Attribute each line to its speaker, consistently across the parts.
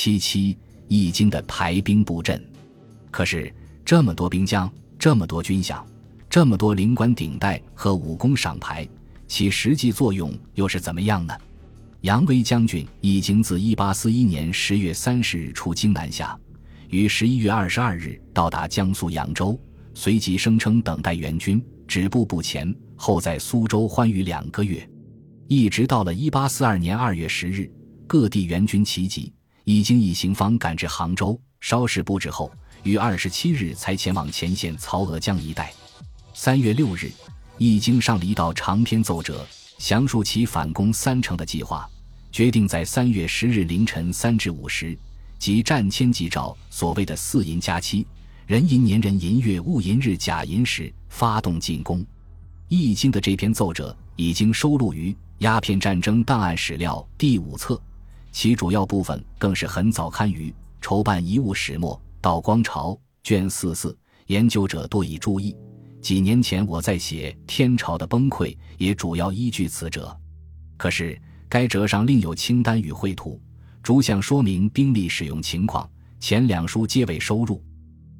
Speaker 1: 七七，易经的排兵布阵。可是这么多兵将，这么多军饷，这么多领官顶戴和武功赏牌，其实际作用又是怎么样呢？杨威将军已经自一八四一年十月三十日出京南下，于十一月二十二日到达江苏扬州，随即声称等待援军，止步不前。后在苏州欢愉两个月，一直到了一八四二年二月十日，各地援军齐集，已经以行方赶至杭州，稍事布置后，于二十七日才前往前线曹娥江一带。三月六日，易经上了一道长篇奏折。详述其反攻三城的计划，决定在三月十日凌晨三至五时，即战千吉照所谓的四寅加七，壬寅年壬寅月戊寅日甲寅时发动进攻。易经的这篇奏折已经收录于《鸦片战争档案史料》第五册，其主要部分更是很早刊于《筹办遗物始末》道光朝卷四四，研究者多已注意。几年前我在写天朝的崩溃，也主要依据此折。可是该折上另有清单与绘图，逐项说明兵力使用情况，前两书皆未收入。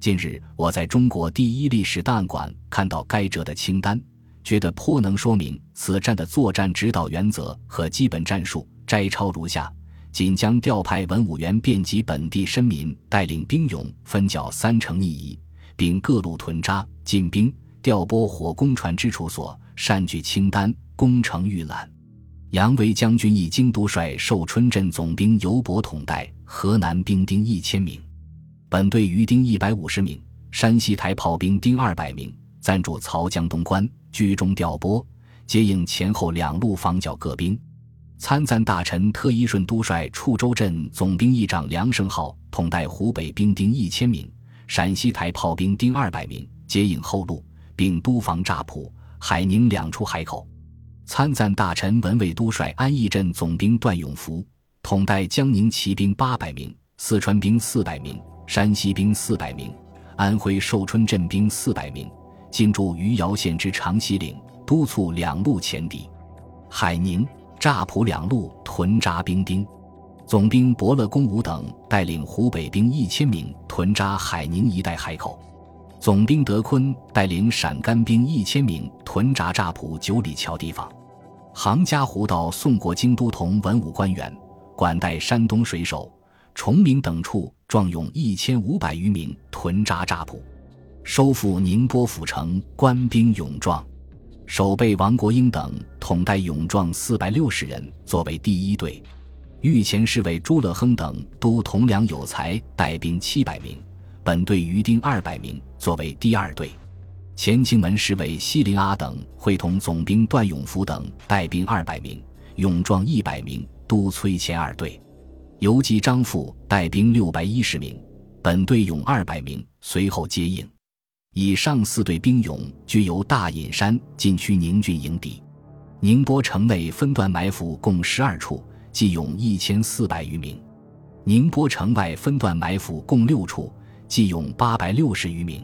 Speaker 1: 近日我在中国第一历史档案馆看到该折的清单，觉得颇能说明此战的作战指导原则和基本战术。摘抄如下：仅将调派文武员遍及本地绅民，带领兵勇分剿三城逆夷，并各路屯扎进兵。调拨火攻船之处所，善举清单，攻城预览。杨威将军一经督率寿春镇总兵尤伯统带河南兵丁一千名，本队余丁一百五十名，山西台炮兵丁二百名，暂驻曹江东关，居中调拨，接应前后两路防剿各兵。参赞大臣特一顺督率处州镇总兵议长梁胜浩统带湖北兵丁一千名，陕西台炮兵丁二百名，接应后路。并督防乍浦、海宁两处海口，参赞大臣文卫都率安义镇总兵段永福统带江宁骑兵八百名、四川兵四百名、山西兵四百名、安徽寿春镇兵四百名，进驻余姚县之长西岭，督促两路前敌。海宁、乍浦两路屯扎兵丁，总兵伯乐公武等带领湖北兵一千名屯扎海宁一带海口。总兵德坤带领陕甘兵一千名屯扎乍浦九里桥地方，杭嘉湖道宋国京都同文武官员管带山东水手崇明等处壮勇一千五百余名屯扎乍浦，收复宁波府城官兵勇壮，守备王国英等统带勇壮四百六十人作为第一队，御前侍卫朱乐亨等都同梁有才带兵七百名。本队余丁二百名作为第二队，前清门侍卫西林阿等会同总兵段永福等带兵二百名，勇壮一百名督催前二队，游击张富带兵六百一十名，本队勇二百名随后接应。以上四队兵勇均由大隐山禁区宁郡迎敌，宁波城内分段埋伏共十二处，计勇一千四百余名；宁波城外分段埋伏共六处。计勇八百六十余名，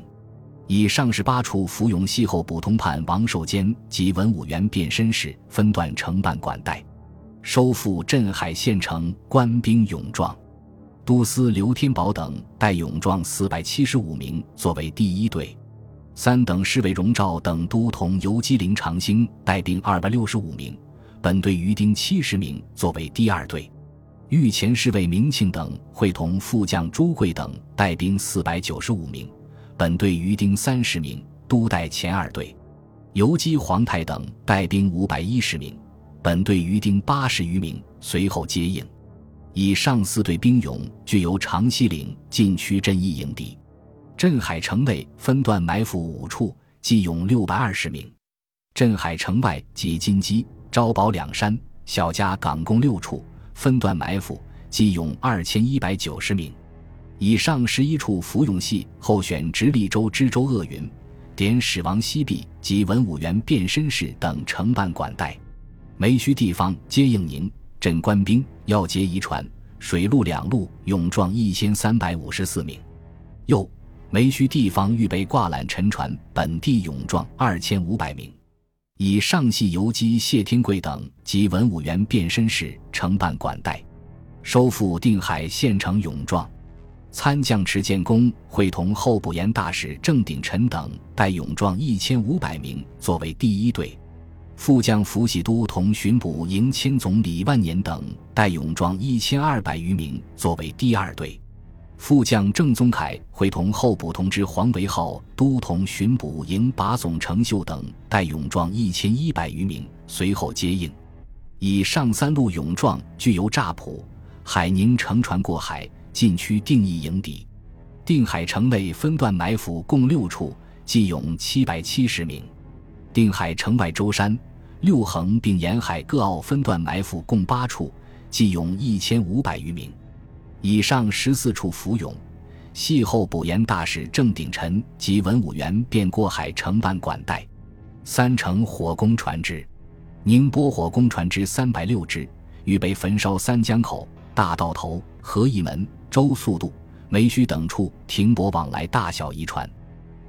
Speaker 1: 以上十八处服勇系后补通判王寿坚及文武员变身时分段承办管带，收复镇海县城，官兵勇壮。都司刘天宝等带勇壮四百七十五名作为第一队，三等侍卫荣照等都同游击营长兴带兵二百六十五名，本队余丁七十名作为第二队。御前侍卫明庆等会同副将朱贵等带兵四百九十五名，本队余丁三十名，都带前二队；游击黄泰等带兵五百一十名，本队余丁八十余名，随后接应。以上四队兵勇俱由长西岭禁区阵役营敌，镇海城内分段埋伏五处，计勇六百二十名；镇海城外即金鸡、招宝两山、小家港共六处。分段埋伏，计勇二千一百九十名。以上十一处服勇系候选直隶州知州鄂云，点史王西壁及文武员变身士等承办管带。梅墟地方接应宁镇官兵要截遗传，水陆两路勇壮一千三百五十四名。又梅须地方预备挂缆沉船，本地勇壮二千五百名。以上系游击谢天贵等及文武员变身士承办管带，收复定海县城勇壮。参将池建功会同候补盐大使郑鼎臣等带勇壮一千五百名作为第一队，副将福喜都同巡捕营千总李万年等带勇壮一千二百余名作为第二队，副将郑宗凯会同候补同知黄维浩都同巡捕营把总程秀等带勇壮一千一百余名随后接应。以上三路勇壮具由乍浦、海宁乘船过海。禁区定义营底，定海城内分段埋伏共六处，计勇七百七十名。定海城外舟山、六横并沿海各澳分段埋伏共八处，计勇一千五百余名。以上十四处浮涌，系后补盐大使郑鼎臣及文武员便过海承办管带。三城火攻船只，宁波火攻船只三百六只，预备焚烧三江口、大道头、合义门。周速度、梅墟等处停泊往来大小移船，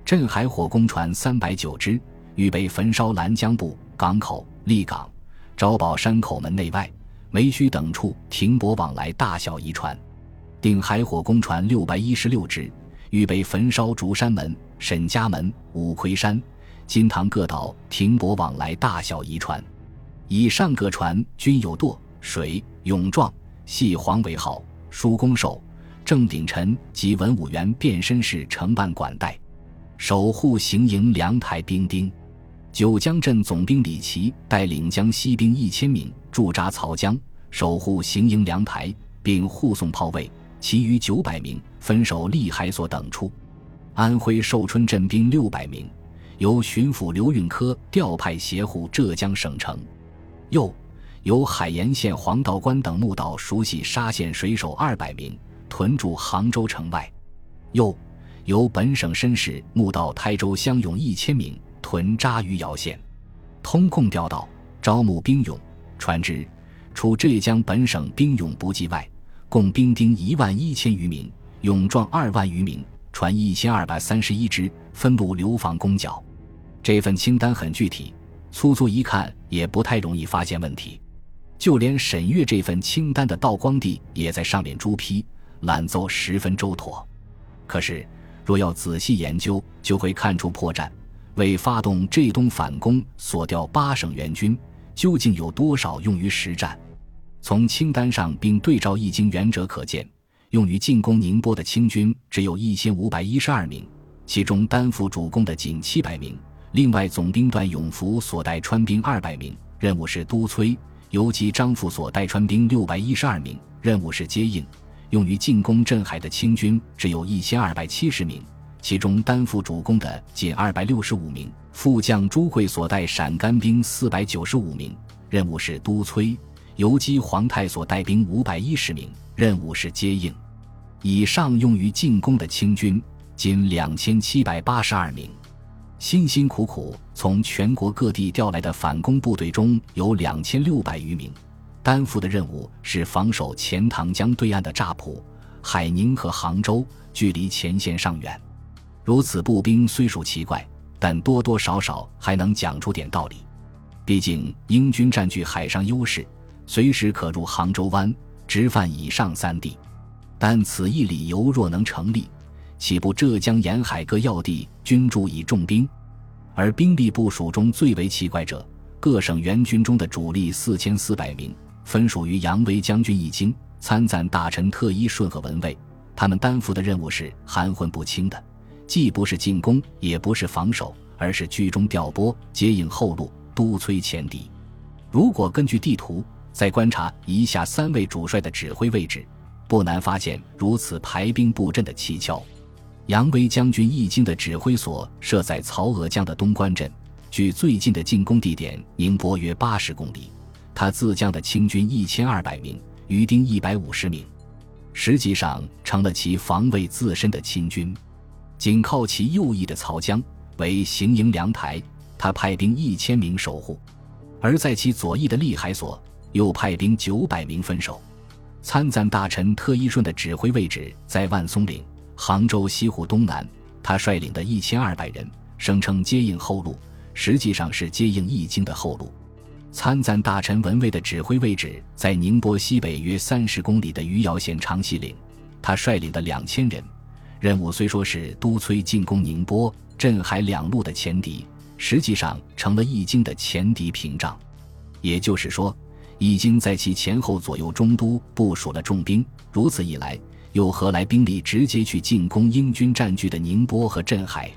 Speaker 1: 镇海火攻船三百九只，预备焚烧兰江部港口、立港、招宝山口门内外、梅须等处停泊往来大小移船。定海火攻船六百一十六只，预备焚烧竹山门、沈家门、五魁山、金堂各岛停泊往来大小渔船。以上各船均有舵、水、勇壮，系黄为号、书公守。郑鼎臣及文武员变身式承办管带，守护行营粮台兵丁。九江镇总兵李琦带领江西兵一千名驻扎曹江，守护行营粮台，并护送炮位。其余九百名分守利海所等处。安徽寿春镇兵六百名，由巡抚刘运科调派协护浙江省城。又由海盐县黄道关等木道熟悉沙县水手二百名。屯驻杭州城外，又由本省绅士募到台州乡勇一千名，屯扎于姚县，通共调到招募兵勇船只，除浙江本省兵勇不计外，共兵丁一万一千余名，勇壮二万余名，船一千二百三十一只，分路流防攻剿。这份清单很具体，粗粗一看也不太容易发现问题，就连审阅这份清单的道光帝也在上面朱批。揽奏十分周妥，可是若要仔细研究，就会看出破绽。为发动浙东反攻所调八省援军，究竟有多少用于实战？从清单上并对照易经原则可见，用于进攻宁波的清军只有一千五百一十二名，其中担负主攻的仅七百名。另外，总兵段永福所带川兵二百名，任务是督催；游击张富所带川兵六百一十二名，任务是接应。用于进攻镇海的清军只有一千二百七十名，其中担负主攻的仅二百六十五名。副将朱贵所带陕甘兵四百九十五名，任务是督催；游击皇太所带兵五百一十名，任务是接应。以上用于进攻的清军仅两千七百八十二名。辛辛苦苦从全国各地调来的反攻部队中有两千六百余名。担负的任务是防守钱塘江对岸的乍浦、海宁和杭州，距离前线尚远。如此步兵虽属奇怪，但多多少少还能讲出点道理。毕竟英军占据海上优势，随时可入杭州湾，直犯以上三地。但此一理由若能成立，岂不浙江沿海各要地均驻以重兵？而兵力部署中最为奇怪者，各省援军中的主力四千四百名。分属于杨威将军一军参赞大臣特一顺和文卫，他们担负的任务是含混不清的，既不是进攻，也不是防守，而是居中调拨、接应后路、督催前敌。如果根据地图再观察以下三位主帅的指挥位置，不难发现如此排兵布阵的蹊跷。杨威将军一经的指挥所设在曹娥江的东关镇，距最近的进攻地点宁波约八十公里。他自将的清军一千二百名，余丁一百五十名，实际上成了其防卫自身的亲军。紧靠其右翼的曹江为行营粮台，他派兵一千名守护；而在其左翼的利海所，又派兵九百名分守。参赞大臣特一顺的指挥位置在万松岭、杭州西湖东南，他率领的一千二百人声称接应后路，实际上是接应易经的后路。参赞大臣文卫的指挥位置在宁波西北约三十公里的余姚县长溪岭，他率领的两千人，任务虽说是督催进攻宁波、镇海两路的前敌，实际上成了易经的前敌屏障。也就是说，易经在其前后左右中都部署了重兵，如此一来，又何来兵力直接去进攻英军占据的宁波和镇海？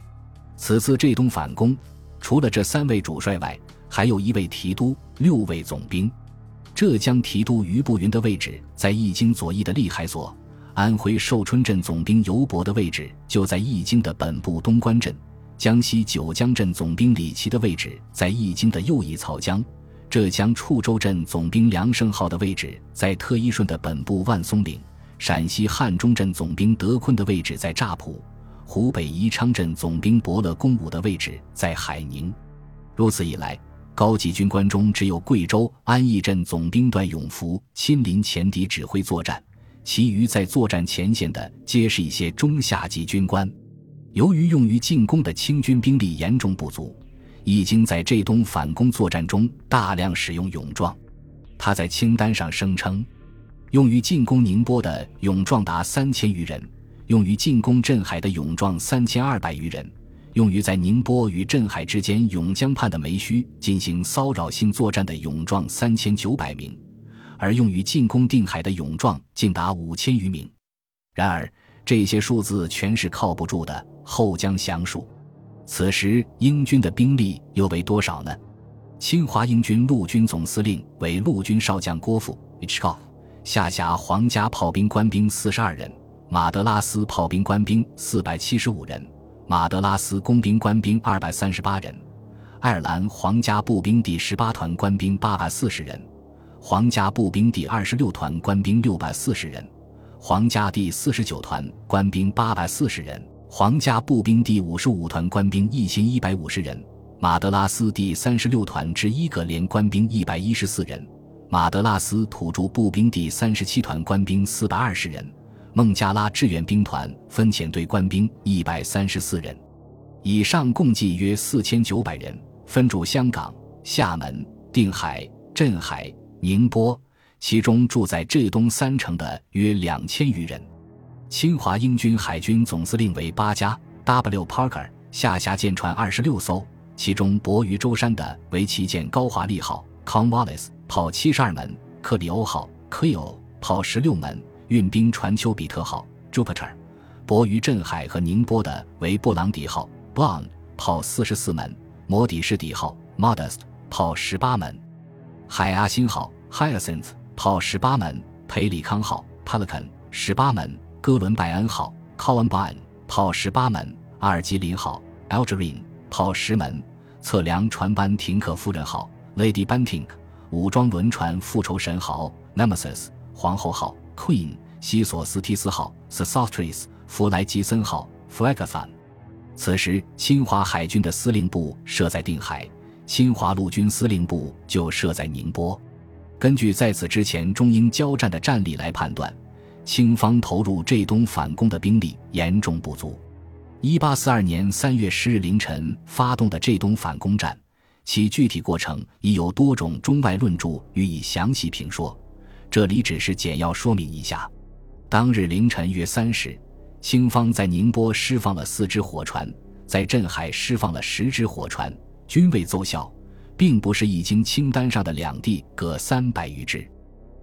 Speaker 1: 此次浙东反攻，除了这三位主帅外，还有一位提督，六位总兵。浙江提督余步云的位置在易经左翼的利海所，安徽寿春镇总兵尤伯的位置就在易经的本部东关镇，江西九江镇总兵李琦的位置在易经的右翼曹江，浙江处州镇总兵梁胜浩的位置在特一顺的本部万松岭，陕西汉中镇总兵德坤的位置在乍浦，湖北宜昌镇总兵伯乐公武的位置在海宁。如此一来。高级军官中，只有贵州安义镇总兵段永福亲临前敌指挥作战，其余在作战前线的皆是一些中下级军官。由于用于进攻的清军兵力严重不足，已经在浙东反攻作战中大量使用勇壮。他在清单上声称，用于进攻宁波的勇壮达三千余人，用于进攻镇海的勇壮三千二百余人。用于在宁波与镇海之间永江畔的梅墟进行骚扰性作战的勇壮三千九百名，而用于进攻定海的勇壮竟达五千余名。然而，这些数字全是靠不住的。后将详述。此时英军的兵力又为多少呢？侵华英军陆军总司令为陆军少将郭富 （Ichkov），下辖皇家炮兵官兵四十二人，马德拉斯炮兵官兵四百七十五人。马德拉斯工兵官兵二百三十八人，爱尔兰皇家步兵第十八团官兵八百四十人，皇家步兵第二十六团官兵六百四十人，皇家第四十九团官兵八百四十人，皇家步兵第五十五团官兵一千一百五十人，马德拉斯第三十六团之一个连官兵一百一十四人，马德拉斯土著步兵第三十七团官兵四百二十人。孟加拉志愿兵团分遣队官兵一百三十四人，以上共计约四千九百人，分驻香港、厦门、定海、镇海、宁波，其中住在浙东三城的约两千余人。侵华英军海军总司令为巴加 W Parker，下辖舰船二十六艘，其中泊于舟山的为旗舰高华丽号 c o n w a l l i s 炮七十二门；克里欧号 Cleo，炮十六门。运兵船丘比特号 Jupiter，泊于镇海和宁波的为布朗迪号 Brown，炮四十四门；摩底士底号 Modest，炮十八门；海阿星号 Hyacinth，炮十八门；培里康号 Pelican，十八门；哥伦拜恩号 Columbine，炮十八门；阿尔吉林号 Algerine，炮十门；测量船班廷克夫人号 Lady Bentinck，武装轮船复仇神号 Nemesis，皇后号。Queen 西索斯提斯号 s o s t r i s 弗莱吉森号 Flagathon。此时，侵华海军的司令部设在定海，侵华陆军司令部就设在宁波。根据在此之前中英交战的战力来判断，清方投入浙东反攻的兵力严重不足。一八四二年三月十日凌晨发动的浙东反攻战，其具体过程已有多种中外论著予以详细评说。这里只是简要说明一下。当日凌晨约三时，清方在宁波释放了四只火船，在镇海释放了十只火船，均未奏效，并不是已经清单上的两地各三百余只。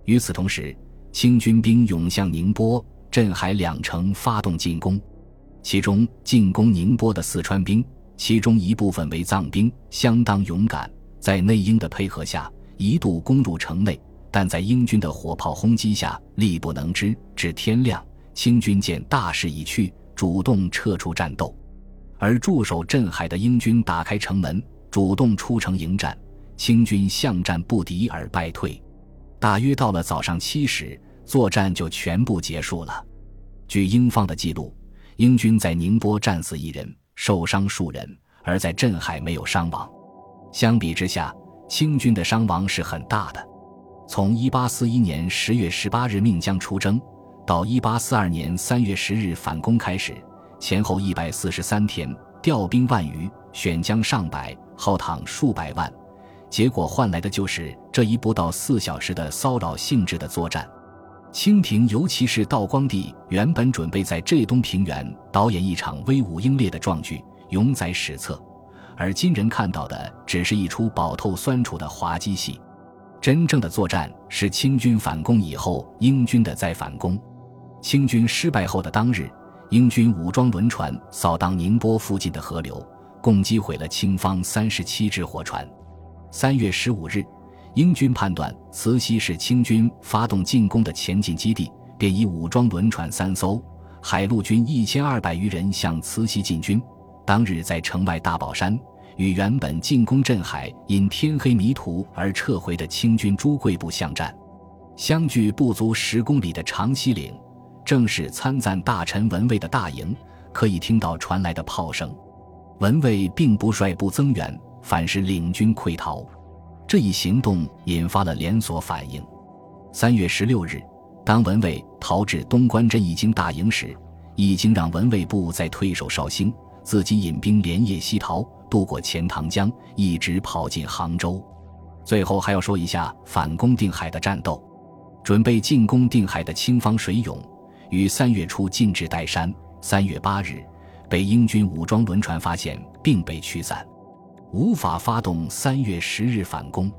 Speaker 1: 与此同时，清军兵涌向宁波、镇海两城发动进攻，其中进攻宁波的四川兵，其中一部分为藏兵，相当勇敢，在内应的配合下，一度攻入城内。但在英军的火炮轰击下，力不能支。至天亮，清军见大势已去，主动撤出战斗。而驻守镇海的英军打开城门，主动出城迎战。清军向战不敌而败退。大约到了早上七时，作战就全部结束了。据英方的记录，英军在宁波战死一人，受伤数人，而在镇海没有伤亡。相比之下，清军的伤亡是很大的。从一八四一年十月十八日命将出征，到一八四二年三月十日反攻开始，前后一百四十三天，调兵万余，选将上百，号躺数百万，结果换来的就是这一不到四小时的骚扰性质的作战。清廷尤其是道光帝原本准备在浙东平原导演一场威武英烈的壮剧，永载史册，而今人看到的只是一出饱透酸楚的滑稽戏。真正的作战是清军反攻以后英军的再反攻。清军失败后的当日，英军武装轮船扫荡宁波附近的河流，共击毁了清方三十七只货船。三月十五日。英军判断慈溪是清军发动进攻的前进基地，便以武装轮船三艘、海陆军一千二百余人向慈溪进军。当日在城外大宝山，与原本进攻镇海因天黑迷途而撤回的清军朱贵部相战，相距不足十公里的长溪岭，正是参赞大臣文蔚的大营，可以听到传来的炮声。文蔚并不率部增援，反是领军溃逃。这一行动引发了连锁反应。三月十六日，当文蔚逃至东关镇义经大营时，已经让文蔚部再退守绍兴，自己引兵连夜西逃，渡过钱塘江，一直跑进杭州。最后还要说一下反攻定海的战斗。准备进攻定海的清方水勇，于三月初进至岱山。三月八日，被英军武装轮船发现，并被驱散。无法发动三月十日反攻，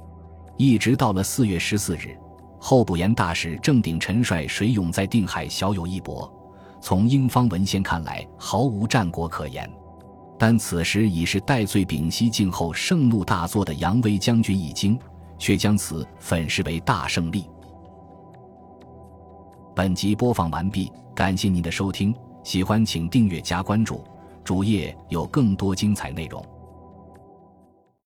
Speaker 1: 一直到了四月十四日，候补言大使郑鼎臣率水勇在定海小有一搏。从英方文献看来，毫无战果可言。但此时已是戴罪屏息静候盛怒大作的扬威将军已经，却将此粉饰为大胜利。本集播放完毕，感谢您的收听，喜欢请订阅加关注，主页有更多精彩内容。